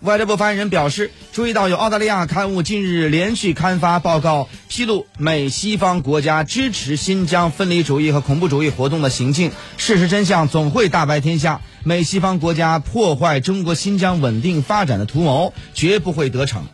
外交部发言人表示注意到有澳大利亚刊物近日连续刊发报告披露美西方国家支持新疆分离主义和恐怖主义活动的行径事实真相总会大白天下。美西方国家破坏中国新疆稳定发展的图谋绝不会得逞。